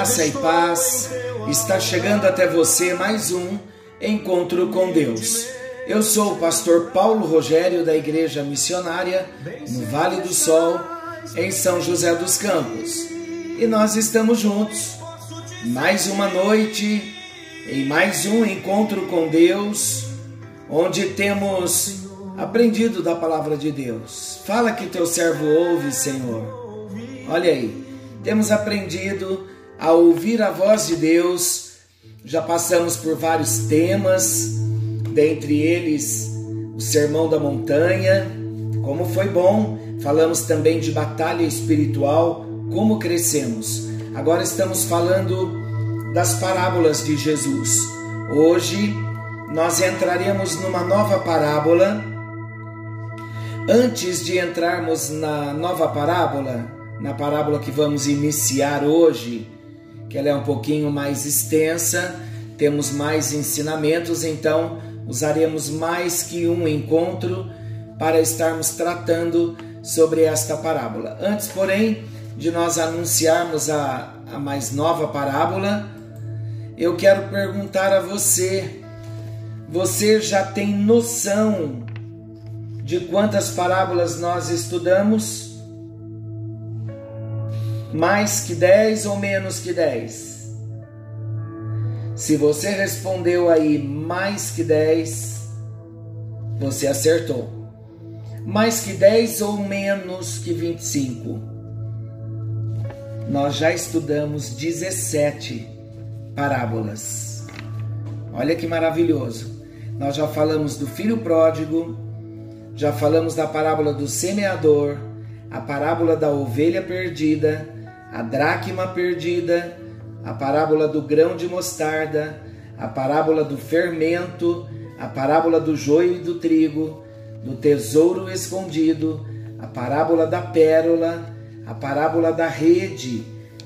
graça e paz. Está chegando até você mais um encontro com Deus. Eu sou o pastor Paulo Rogério da Igreja Missionária no Vale do Sol, em São José dos Campos. E nós estamos juntos mais uma noite em mais um encontro com Deus, onde temos aprendido da palavra de Deus. Fala que teu servo ouve, Senhor. Olha aí, temos aprendido a ouvir a voz de Deus. Já passamos por vários temas, dentre eles o Sermão da Montanha, como foi bom. Falamos também de batalha espiritual, como crescemos. Agora estamos falando das parábolas de Jesus. Hoje nós entraremos numa nova parábola. Antes de entrarmos na nova parábola, na parábola que vamos iniciar hoje, que ela é um pouquinho mais extensa, temos mais ensinamentos, então usaremos mais que um encontro para estarmos tratando sobre esta parábola. Antes, porém, de nós anunciarmos a, a mais nova parábola, eu quero perguntar a você: você já tem noção de quantas parábolas nós estudamos? Mais que 10 ou menos que 10? Se você respondeu aí mais que 10, você acertou. Mais que 10 ou menos que 25? Nós já estudamos 17 parábolas. Olha que maravilhoso. Nós já falamos do filho pródigo, já falamos da parábola do semeador, a parábola da ovelha perdida, a dracma perdida, a parábola do grão de mostarda, a parábola do fermento, a parábola do joio e do trigo, do tesouro escondido, a parábola da pérola, a parábola da rede,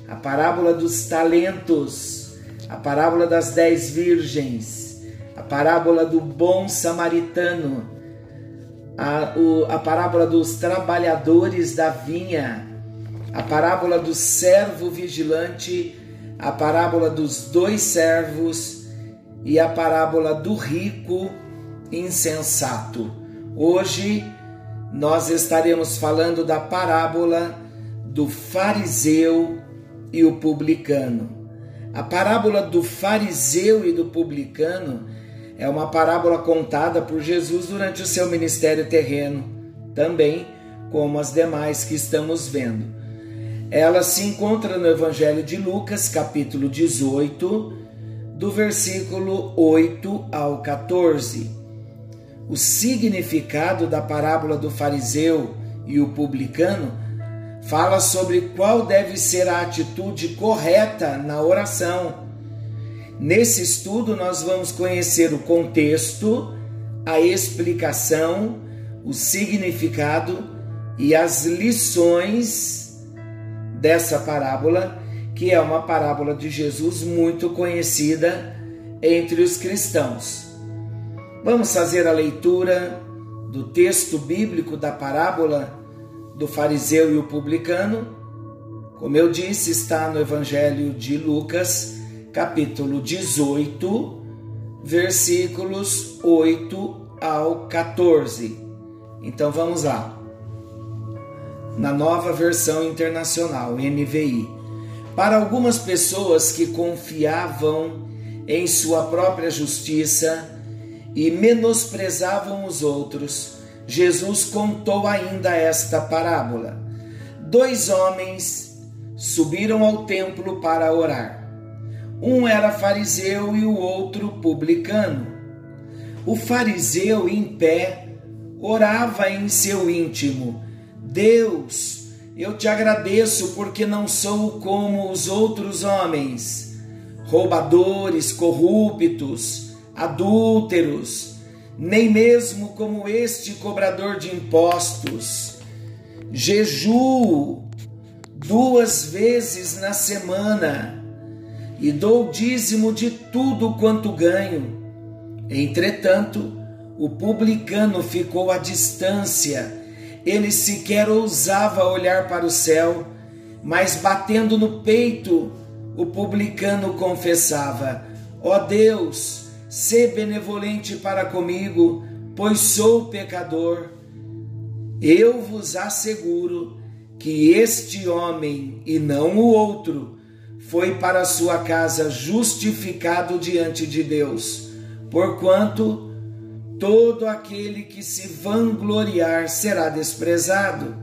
a parábola dos talentos, a parábola das dez virgens, a parábola do bom samaritano, a, o, a parábola dos trabalhadores da vinha, a parábola do servo vigilante, a parábola dos dois servos e a parábola do rico insensato. Hoje nós estaremos falando da parábola do fariseu e o publicano. A parábola do fariseu e do publicano é uma parábola contada por Jesus durante o seu ministério terreno, também como as demais que estamos vendo. Ela se encontra no Evangelho de Lucas, capítulo 18, do versículo 8 ao 14. O significado da parábola do fariseu e o publicano fala sobre qual deve ser a atitude correta na oração. Nesse estudo, nós vamos conhecer o contexto, a explicação, o significado e as lições dessa parábola, que é uma parábola de Jesus muito conhecida entre os cristãos. Vamos fazer a leitura do texto bíblico da parábola do fariseu e o publicano. Como eu disse, está no Evangelho de Lucas, capítulo 18, versículos 8 ao 14. Então vamos lá. Na nova versão internacional, NVI. Para algumas pessoas que confiavam em sua própria justiça e menosprezavam os outros, Jesus contou ainda esta parábola. Dois homens subiram ao templo para orar. Um era fariseu e o outro publicano. O fariseu em pé orava em seu íntimo: Deus, eu te agradeço porque não sou como os outros homens, roubadores, corruptos, adúlteros, nem mesmo como este cobrador de impostos. Jejuo duas vezes na semana e dou dízimo de tudo quanto ganho. Entretanto, o publicano ficou à distância. Ele sequer ousava olhar para o céu, mas batendo no peito, o publicano confessava: Ó oh Deus, sê benevolente para comigo, pois sou pecador. Eu vos asseguro que este homem e não o outro foi para sua casa justificado diante de Deus, porquanto todo aquele que se vangloriar será desprezado,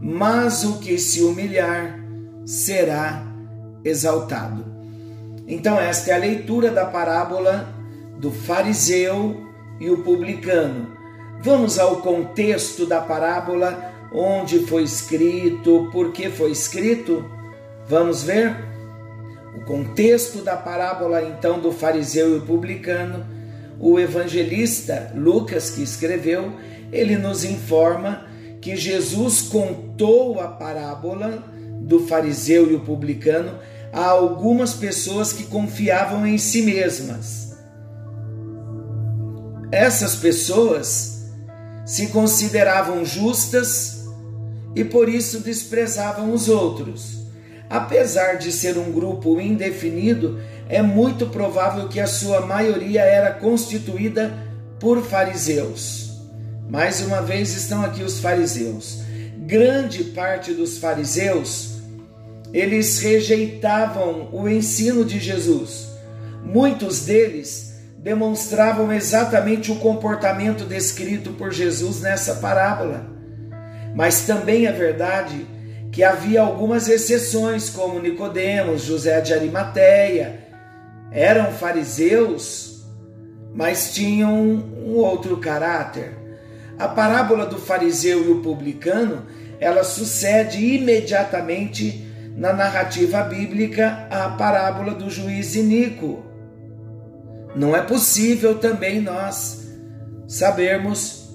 mas o que se humilhar será exaltado. Então, esta é a leitura da parábola do fariseu e o publicano. Vamos ao contexto da parábola, onde foi escrito, por que foi escrito? Vamos ver? O contexto da parábola, então, do fariseu e o publicano o evangelista Lucas, que escreveu, ele nos informa que Jesus contou a parábola do fariseu e o publicano a algumas pessoas que confiavam em si mesmas. Essas pessoas se consideravam justas e por isso desprezavam os outros. Apesar de ser um grupo indefinido, é muito provável que a sua maioria era constituída por fariseus. Mais uma vez estão aqui os fariseus. Grande parte dos fariseus, eles rejeitavam o ensino de Jesus. Muitos deles demonstravam exatamente o comportamento descrito por Jesus nessa parábola. Mas também é verdade que havia algumas exceções, como Nicodemos, José de Arimateia, eram fariseus, mas tinham um outro caráter. A parábola do fariseu e o publicano, ela sucede imediatamente na narrativa bíblica à parábola do juiz iníquo. Não é possível também nós sabermos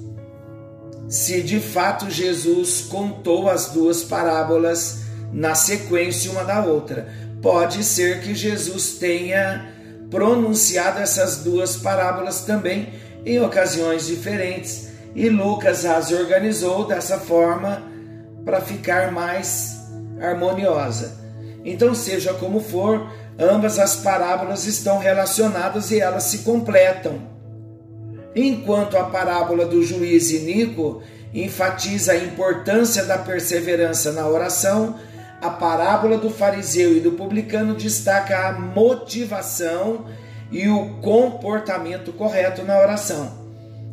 se de fato Jesus contou as duas parábolas na sequência uma da outra. Pode ser que Jesus tenha pronunciado essas duas parábolas também em ocasiões diferentes e Lucas as organizou dessa forma para ficar mais harmoniosa. Então, seja como for, ambas as parábolas estão relacionadas e elas se completam. Enquanto a parábola do juiz iníquo enfatiza a importância da perseverança na oração, a parábola do fariseu e do publicano destaca a motivação e o comportamento correto na oração.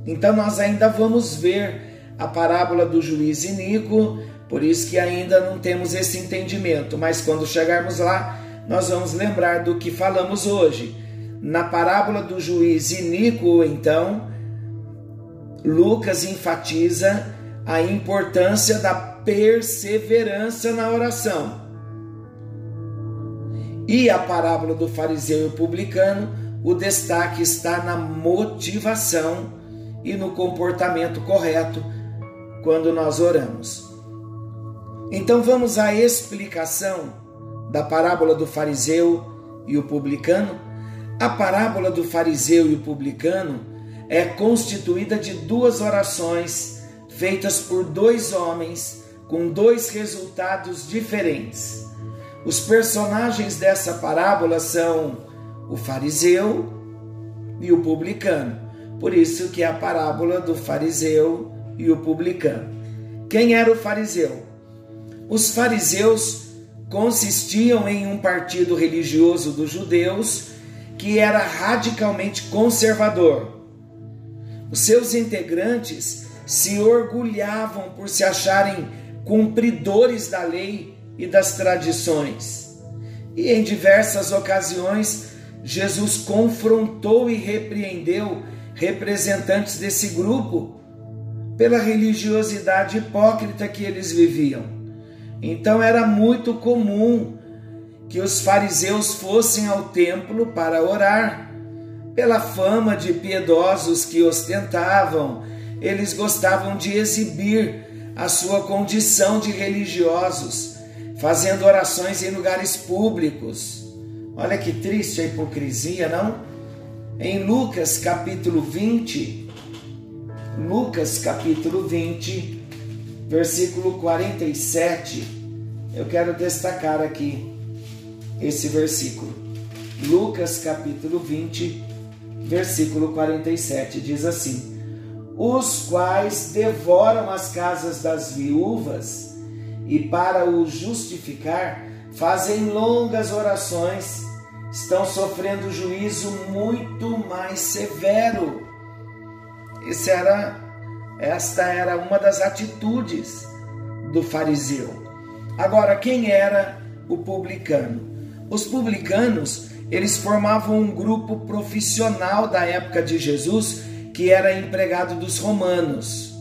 Então nós ainda vamos ver a parábola do juiz iníquo, por isso que ainda não temos esse entendimento, mas quando chegarmos lá, nós vamos lembrar do que falamos hoje. Na parábola do juiz iníquo, então, Lucas enfatiza a importância da perseverança na oração. E a parábola do fariseu e o publicano, o destaque está na motivação e no comportamento correto quando nós oramos. Então vamos à explicação da parábola do fariseu e o publicano. A parábola do fariseu e o publicano é constituída de duas orações feitas por dois homens com dois resultados diferentes. Os personagens dessa parábola são o fariseu e o publicano. Por isso que é a parábola do fariseu e o publicano. Quem era o fariseu? Os fariseus consistiam em um partido religioso dos judeus que era radicalmente conservador. Os seus integrantes se orgulhavam por se acharem cumpridores da lei e das tradições. E em diversas ocasiões, Jesus confrontou e repreendeu representantes desse grupo pela religiosidade hipócrita que eles viviam. Então era muito comum que os fariseus fossem ao templo para orar. Pela fama de piedosos que ostentavam, eles gostavam de exibir a sua condição de religiosos, fazendo orações em lugares públicos. Olha que triste a hipocrisia, não? Em Lucas capítulo 20, Lucas capítulo 20, versículo 47, eu quero destacar aqui esse versículo. Lucas capítulo 20, versículo 47 diz assim: os quais devoram as casas das viúvas e, para o justificar, fazem longas orações, estão sofrendo juízo muito mais severo. Esse era, esta era uma das atitudes do fariseu. Agora, quem era o publicano? Os publicanos, eles formavam um grupo profissional da época de Jesus que era empregado dos romanos.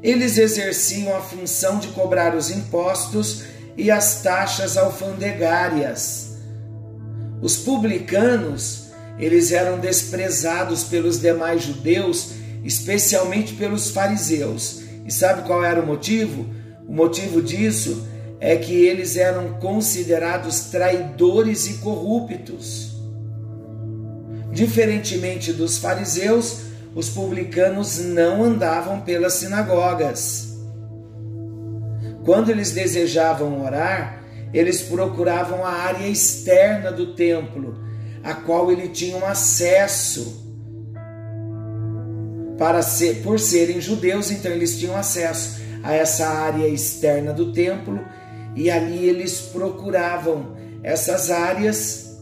Eles exerciam a função de cobrar os impostos e as taxas alfandegárias. Os publicanos, eles eram desprezados pelos demais judeus, especialmente pelos fariseus. E sabe qual era o motivo? O motivo disso é que eles eram considerados traidores e corruptos. Diferentemente dos fariseus, os publicanos não andavam pelas sinagogas. Quando eles desejavam orar, eles procuravam a área externa do templo, a qual eles tinham acesso. Para ser, por serem judeus, então eles tinham acesso a essa área externa do templo e ali eles procuravam essas áreas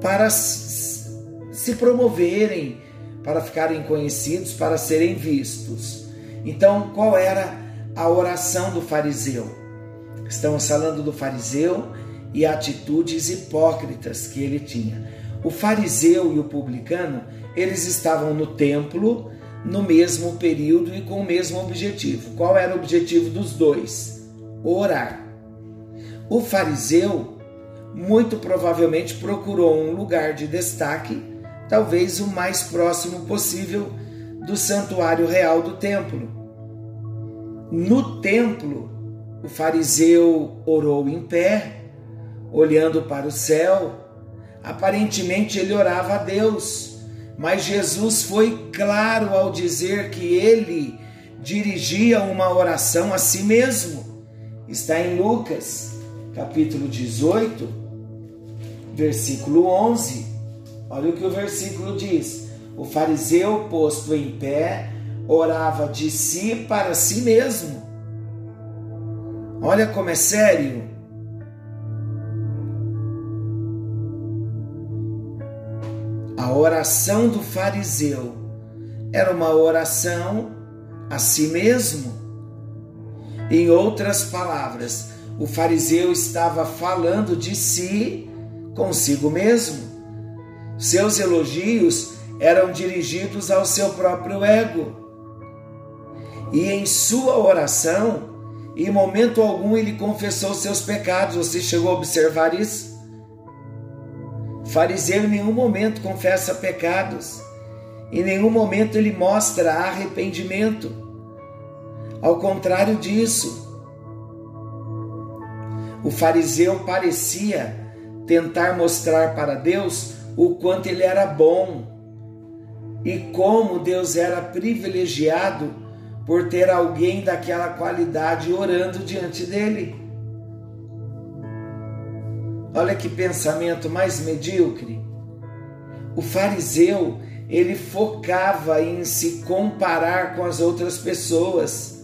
para se promoverem, para ficarem conhecidos, para serem vistos. Então, qual era a oração do fariseu? Estamos falando do fariseu e atitudes hipócritas que ele tinha. O fariseu e o publicano, eles estavam no templo no mesmo período e com o mesmo objetivo. Qual era o objetivo dos dois? Orar. O fariseu muito provavelmente procurou um lugar de destaque talvez o mais próximo possível do santuário real do templo. No templo, o fariseu orou em pé, olhando para o céu. Aparentemente ele orava a Deus, mas Jesus foi claro ao dizer que ele dirigia uma oração a si mesmo. Está em Lucas, capítulo 18, versículo 11. Olha o que o versículo diz: O fariseu, posto em pé, orava de si para si mesmo. Olha como é sério. A oração do fariseu era uma oração a si mesmo. Em outras palavras, o fariseu estava falando de si consigo mesmo. Seus elogios eram dirigidos ao seu próprio ego. E em sua oração, em momento algum ele confessou seus pecados. Você chegou a observar isso? fariseu em nenhum momento confessa pecados. Em nenhum momento ele mostra arrependimento. Ao contrário disso, o fariseu parecia tentar mostrar para Deus o quanto ele era bom e como Deus era privilegiado por ter alguém daquela qualidade orando diante dele. Olha que pensamento mais medíocre. O fariseu, ele focava em se comparar com as outras pessoas,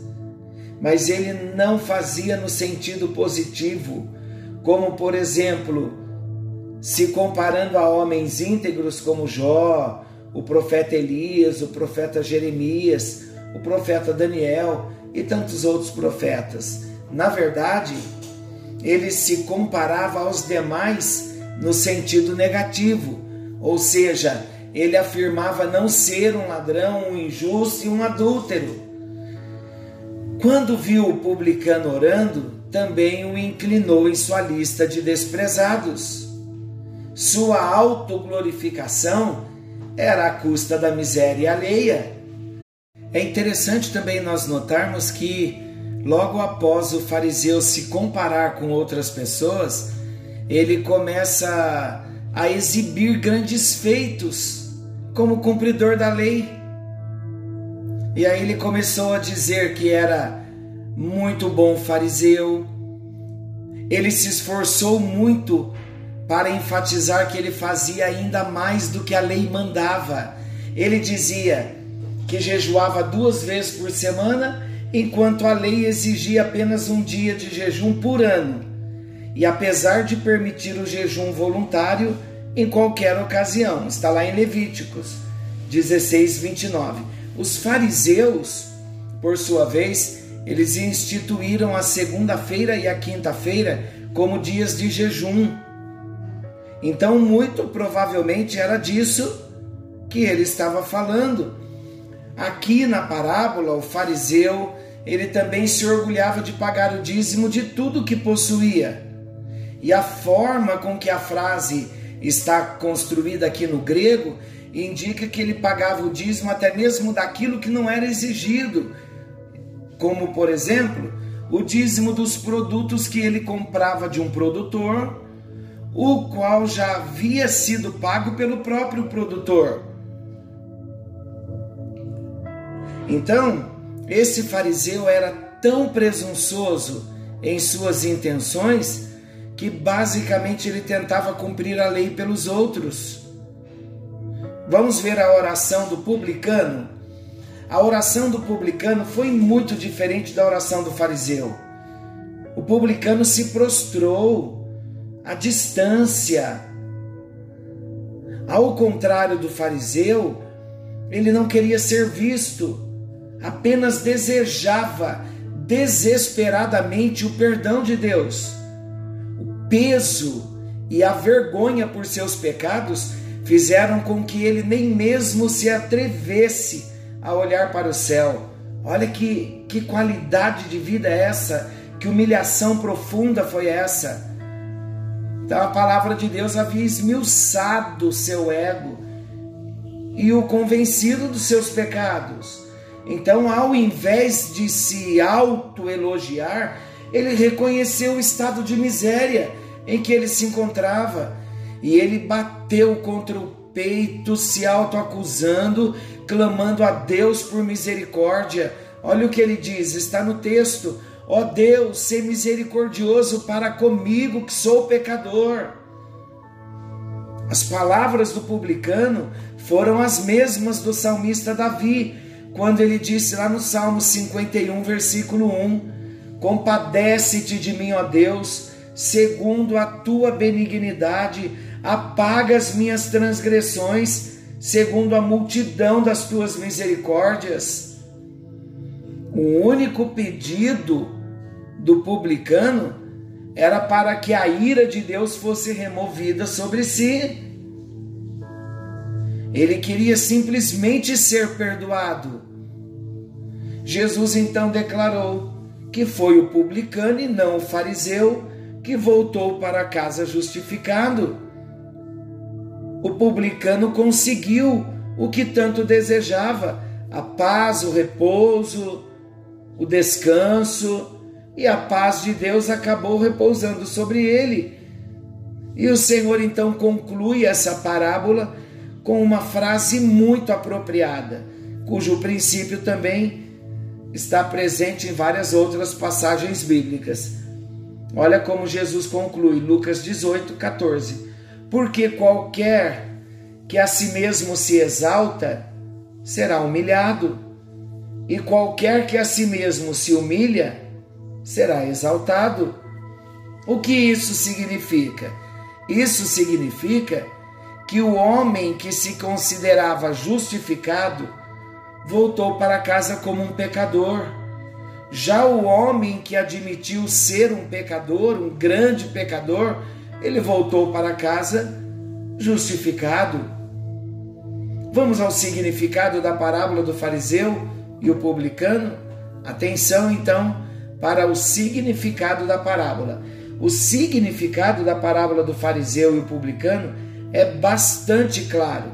mas ele não fazia no sentido positivo, como por exemplo, se comparando a homens íntegros como Jó, o profeta Elias, o profeta Jeremias, o profeta Daniel e tantos outros profetas. Na verdade, ele se comparava aos demais no sentido negativo, ou seja, ele afirmava não ser um ladrão, um injusto e um adúltero. Quando viu o publicano orando, também o inclinou em sua lista de desprezados. Sua autoglorificação era à custa da miséria alheia. É interessante também nós notarmos que, logo após o fariseu se comparar com outras pessoas, ele começa a exibir grandes feitos como cumpridor da lei. E aí ele começou a dizer que era muito bom fariseu. Ele se esforçou muito para enfatizar que ele fazia ainda mais do que a lei mandava. Ele dizia que jejuava duas vezes por semana, enquanto a lei exigia apenas um dia de jejum por ano. E apesar de permitir o jejum voluntário em qualquer ocasião, está lá em Levíticos 16, 29. Os fariseus, por sua vez, eles instituíram a segunda-feira e a quinta-feira como dias de jejum. Então, muito provavelmente era disso que ele estava falando. Aqui na parábola, o fariseu, ele também se orgulhava de pagar o dízimo de tudo que possuía. E a forma com que a frase está construída aqui no grego indica que ele pagava o dízimo até mesmo daquilo que não era exigido, como por exemplo, o dízimo dos produtos que ele comprava de um produtor, o qual já havia sido pago pelo próprio produtor. Então, esse fariseu era tão presunçoso em suas intenções que basicamente ele tentava cumprir a lei pelos outros. Vamos ver a oração do publicano? A oração do publicano foi muito diferente da oração do fariseu. O publicano se prostrou à distância. Ao contrário do fariseu, ele não queria ser visto, apenas desejava desesperadamente o perdão de Deus. O peso e a vergonha por seus pecados fizeram com que ele nem mesmo se atrevesse a olhar para o céu. Olha que, que qualidade de vida é essa, que humilhação profunda foi essa. Então a palavra de Deus havia esmiuçado o seu ego e o convencido dos seus pecados. Então, ao invés de se autoelogiar, ele reconheceu o estado de miséria em que ele se encontrava e ele bateu contra o peito, se autoacusando, clamando a Deus por misericórdia. Olha o que ele diz, está no texto: Ó oh Deus, ser misericordioso para comigo, que sou pecador. As palavras do publicano foram as mesmas do salmista Davi, quando ele disse lá no Salmo 51, versículo 1: Compadece-te de mim, ó Deus, segundo a tua benignidade apaga as minhas transgressões, segundo a multidão das tuas misericórdias. O único pedido do publicano era para que a ira de Deus fosse removida sobre si. Ele queria simplesmente ser perdoado. Jesus então declarou que foi o publicano e não o fariseu que voltou para casa justificado o publicano conseguiu o que tanto desejava: a paz, o repouso, o descanso, e a paz de Deus acabou repousando sobre ele. E o Senhor então conclui essa parábola com uma frase muito apropriada, cujo princípio também está presente em várias outras passagens bíblicas. Olha como Jesus conclui, Lucas 18, 14 porque qualquer que a si mesmo se exalta será humilhado, e qualquer que a si mesmo se humilha será exaltado. O que isso significa? Isso significa que o homem que se considerava justificado voltou para casa como um pecador. Já o homem que admitiu ser um pecador, um grande pecador, ele voltou para casa justificado. Vamos ao significado da parábola do fariseu e o publicano? Atenção então para o significado da parábola. O significado da parábola do fariseu e o publicano é bastante claro.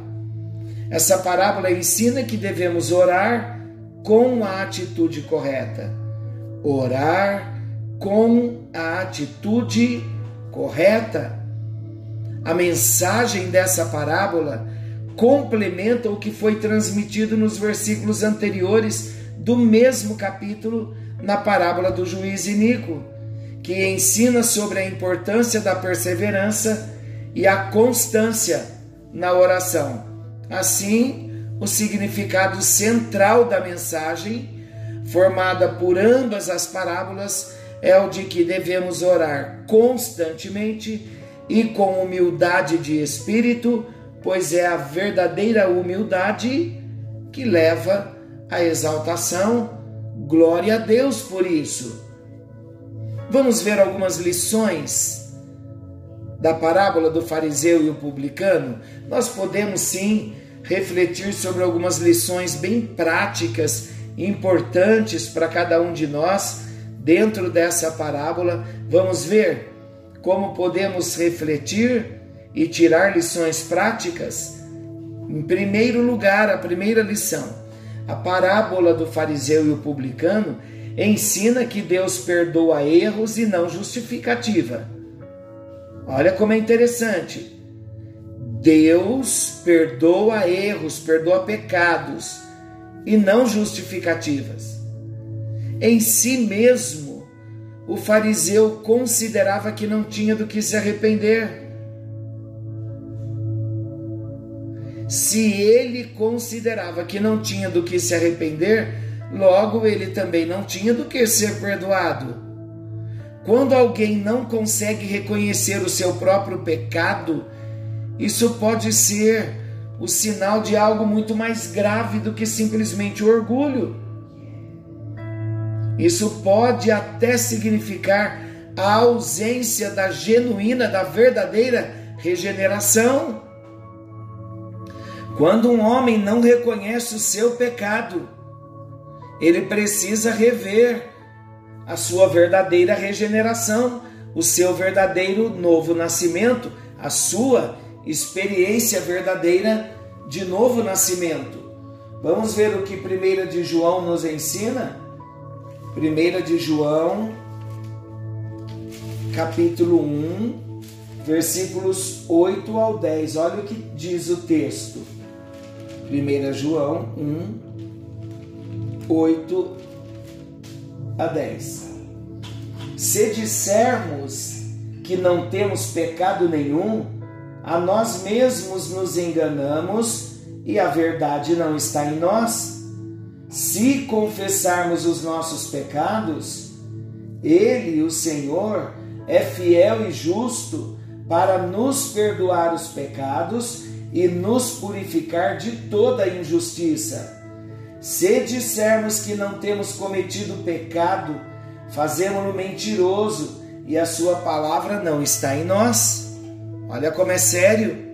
Essa parábola ensina que devemos orar com a atitude correta. Orar com a atitude correta. A mensagem dessa parábola complementa o que foi transmitido nos versículos anteriores do mesmo capítulo na parábola do juiz Inico, que ensina sobre a importância da perseverança e a constância na oração. Assim, o significado central da mensagem, formada por ambas as parábolas, é o de que devemos orar constantemente e com humildade de espírito pois é a verdadeira humildade que leva à exaltação. Glória a Deus por isso. Vamos ver algumas lições da parábola do fariseu e o publicano? Nós podemos sim refletir sobre algumas lições bem práticas importantes para cada um de nós dentro dessa parábola. Vamos ver como podemos refletir e tirar lições práticas? Em primeiro lugar, a primeira lição, a parábola do fariseu e o publicano ensina que Deus perdoa erros e não justificativa. Olha como é interessante. Deus perdoa erros, perdoa pecados e não justificativas. Em si mesmo, o fariseu considerava que não tinha do que se arrepender. Se ele considerava que não tinha do que se arrepender, logo ele também não tinha do que ser perdoado. Quando alguém não consegue reconhecer o seu próprio pecado, isso pode ser o sinal de algo muito mais grave do que simplesmente o orgulho. Isso pode até significar a ausência da genuína, da verdadeira regeneração. Quando um homem não reconhece o seu pecado, ele precisa rever a sua verdadeira regeneração, o seu verdadeiro novo nascimento, a sua experiência verdadeira de novo nascimento. Vamos ver o que 1 de João nos ensina? 1 de João, capítulo 1, versículos 8 ao 10. Olha o que diz o texto. 1 João 1, 8 a 10. Se dissermos que não temos pecado nenhum, a nós mesmos nos enganamos e a verdade não está em nós. Se confessarmos os nossos pecados, Ele, o Senhor, é fiel e justo para nos perdoar os pecados e nos purificar de toda injustiça. Se dissermos que não temos cometido pecado, fazemos-no mentiroso e a sua palavra não está em nós. Olha como é sério.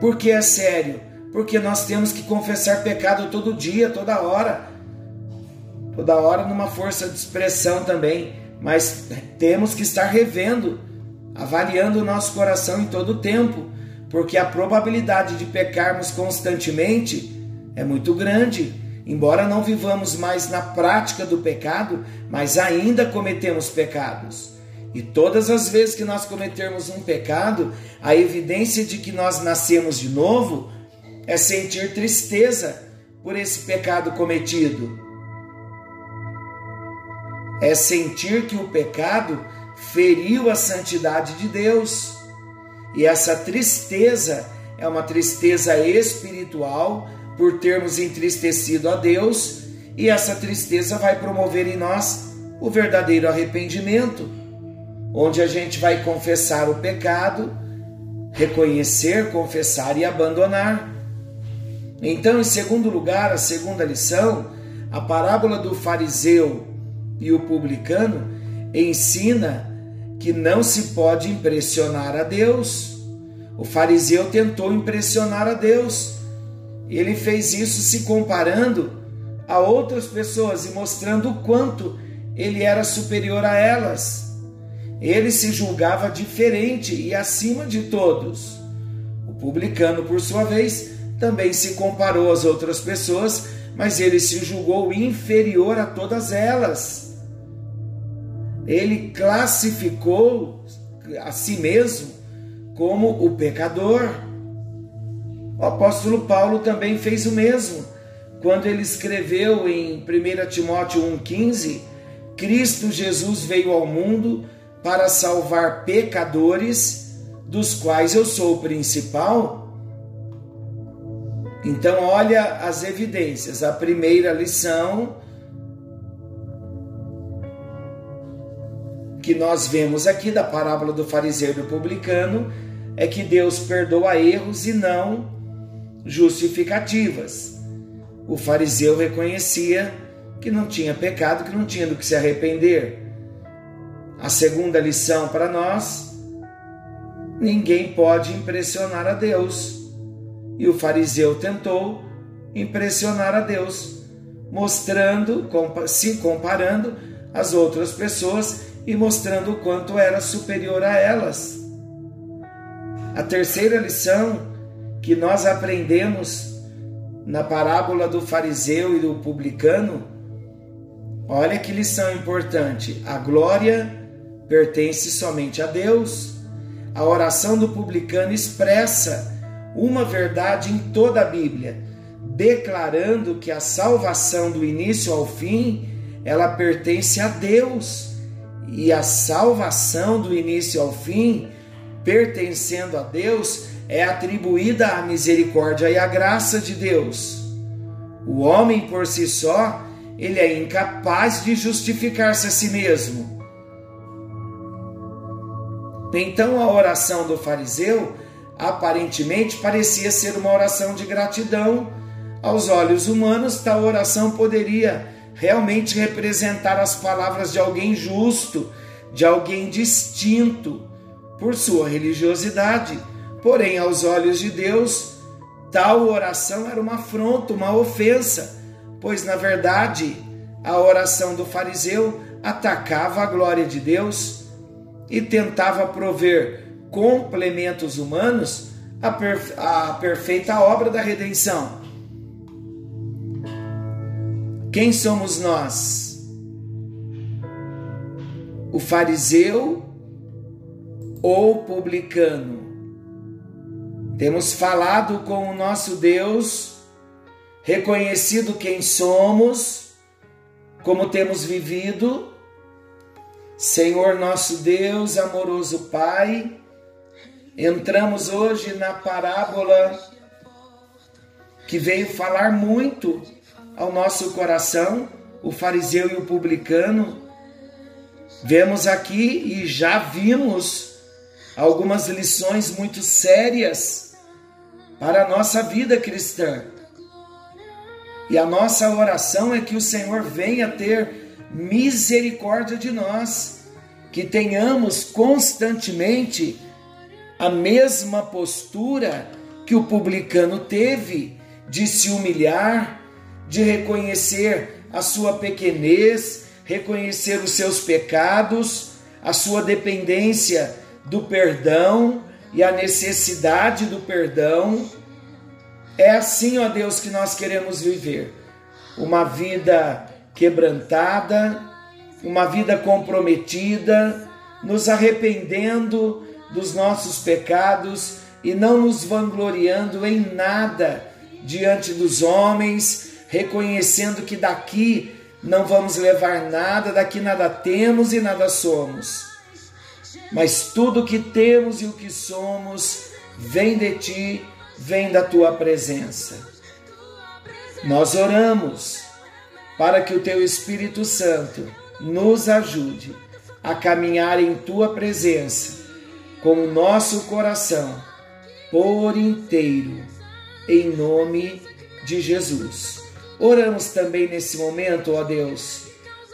Por que é sério? Porque nós temos que confessar pecado todo dia, toda hora. Toda hora numa força de expressão também, mas temos que estar revendo, avaliando o nosso coração em todo o tempo porque a probabilidade de pecarmos constantemente é muito grande. Embora não vivamos mais na prática do pecado, mas ainda cometemos pecados. E todas as vezes que nós cometermos um pecado, a evidência de que nós nascemos de novo é sentir tristeza por esse pecado cometido. É sentir que o pecado feriu a santidade de Deus. E essa tristeza é uma tristeza espiritual por termos entristecido a Deus, e essa tristeza vai promover em nós o verdadeiro arrependimento, onde a gente vai confessar o pecado, reconhecer, confessar e abandonar. Então, em segundo lugar, a segunda lição, a parábola do fariseu e o publicano ensina que não se pode impressionar a Deus. O fariseu tentou impressionar a Deus, ele fez isso se comparando a outras pessoas e mostrando o quanto ele era superior a elas. Ele se julgava diferente e acima de todos. O publicano, por sua vez, também se comparou às outras pessoas, mas ele se julgou inferior a todas elas. Ele classificou a si mesmo como o pecador. O apóstolo Paulo também fez o mesmo. Quando ele escreveu em 1 Timóteo 1,15: Cristo Jesus veio ao mundo para salvar pecadores, dos quais eu sou o principal. Então, olha as evidências. A primeira lição que nós vemos aqui da parábola do fariseu e do publicano é que Deus perdoa erros e não justificativas. O fariseu reconhecia que não tinha pecado, que não tinha do que se arrepender. A segunda lição para nós: ninguém pode impressionar a Deus. E o fariseu tentou impressionar a Deus, mostrando, se comparando às outras pessoas e mostrando o quanto era superior a elas. A terceira lição que nós aprendemos na parábola do fariseu e do publicano, olha que lição importante. A glória pertence somente a Deus. A oração do publicano expressa uma verdade em toda a Bíblia, declarando que a salvação do início ao fim, ela pertence a Deus. E a salvação do início ao fim, pertencendo a Deus, é atribuída à misericórdia e à graça de Deus. O homem por si só, ele é incapaz de justificar-se a si mesmo. Então a oração do fariseu aparentemente parecia ser uma oração de gratidão. Aos olhos humanos, tal oração poderia realmente representar as palavras de alguém justo, de alguém distinto por sua religiosidade. Porém, aos olhos de Deus, tal oração era uma afronta, uma ofensa, pois na verdade a oração do fariseu atacava a glória de Deus e tentava prover complementos humanos à, perfe perfeita obra da redenção. Quem somos nós? O fariseu ou o publicano? Temos falado com o nosso Deus, reconhecido quem somos, como temos vivido. Senhor nosso Deus, amoroso Pai, entramos hoje na parábola que veio falar muito ao nosso coração, o fariseu e o publicano. Vemos aqui e já vimos algumas lições muito sérias para a nossa vida cristã. E a nossa oração é que o Senhor venha ter misericórdia de nós, que tenhamos constantemente a mesma postura que o publicano teve de se humilhar, de reconhecer a sua pequenez, reconhecer os seus pecados, a sua dependência do perdão e a necessidade do perdão. É assim, ó Deus, que nós queremos viver. Uma vida quebrantada, uma vida comprometida, nos arrependendo dos nossos pecados e não nos vangloriando em nada diante dos homens, reconhecendo que daqui não vamos levar nada, daqui nada temos e nada somos. Mas tudo que temos e o que somos vem de ti, vem da tua presença. Nós oramos para que o teu Espírito Santo nos ajude a caminhar em tua presença com o nosso coração por inteiro, em nome de Jesus. Oramos também nesse momento, ó Deus,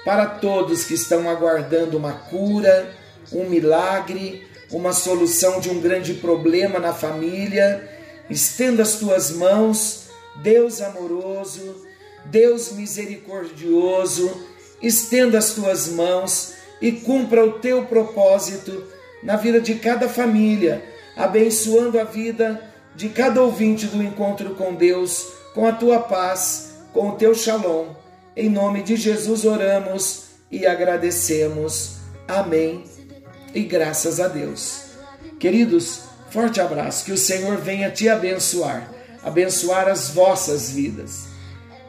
para todos que estão aguardando uma cura, um milagre, uma solução de um grande problema na família. Estenda as tuas mãos Deus amoroso, Deus misericordioso, estenda as tuas mãos e cumpra o teu propósito na vida de cada família, abençoando a vida de cada ouvinte do encontro com Deus, com a tua paz, com o teu shalom. Em nome de Jesus oramos e agradecemos. Amém. E graças a Deus. Queridos, forte abraço, que o Senhor venha te abençoar, abençoar as vossas vidas.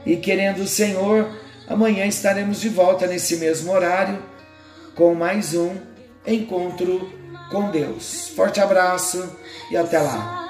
E querendo o Senhor, amanhã estaremos de volta nesse mesmo horário com mais um encontro com Deus. Forte abraço e até lá.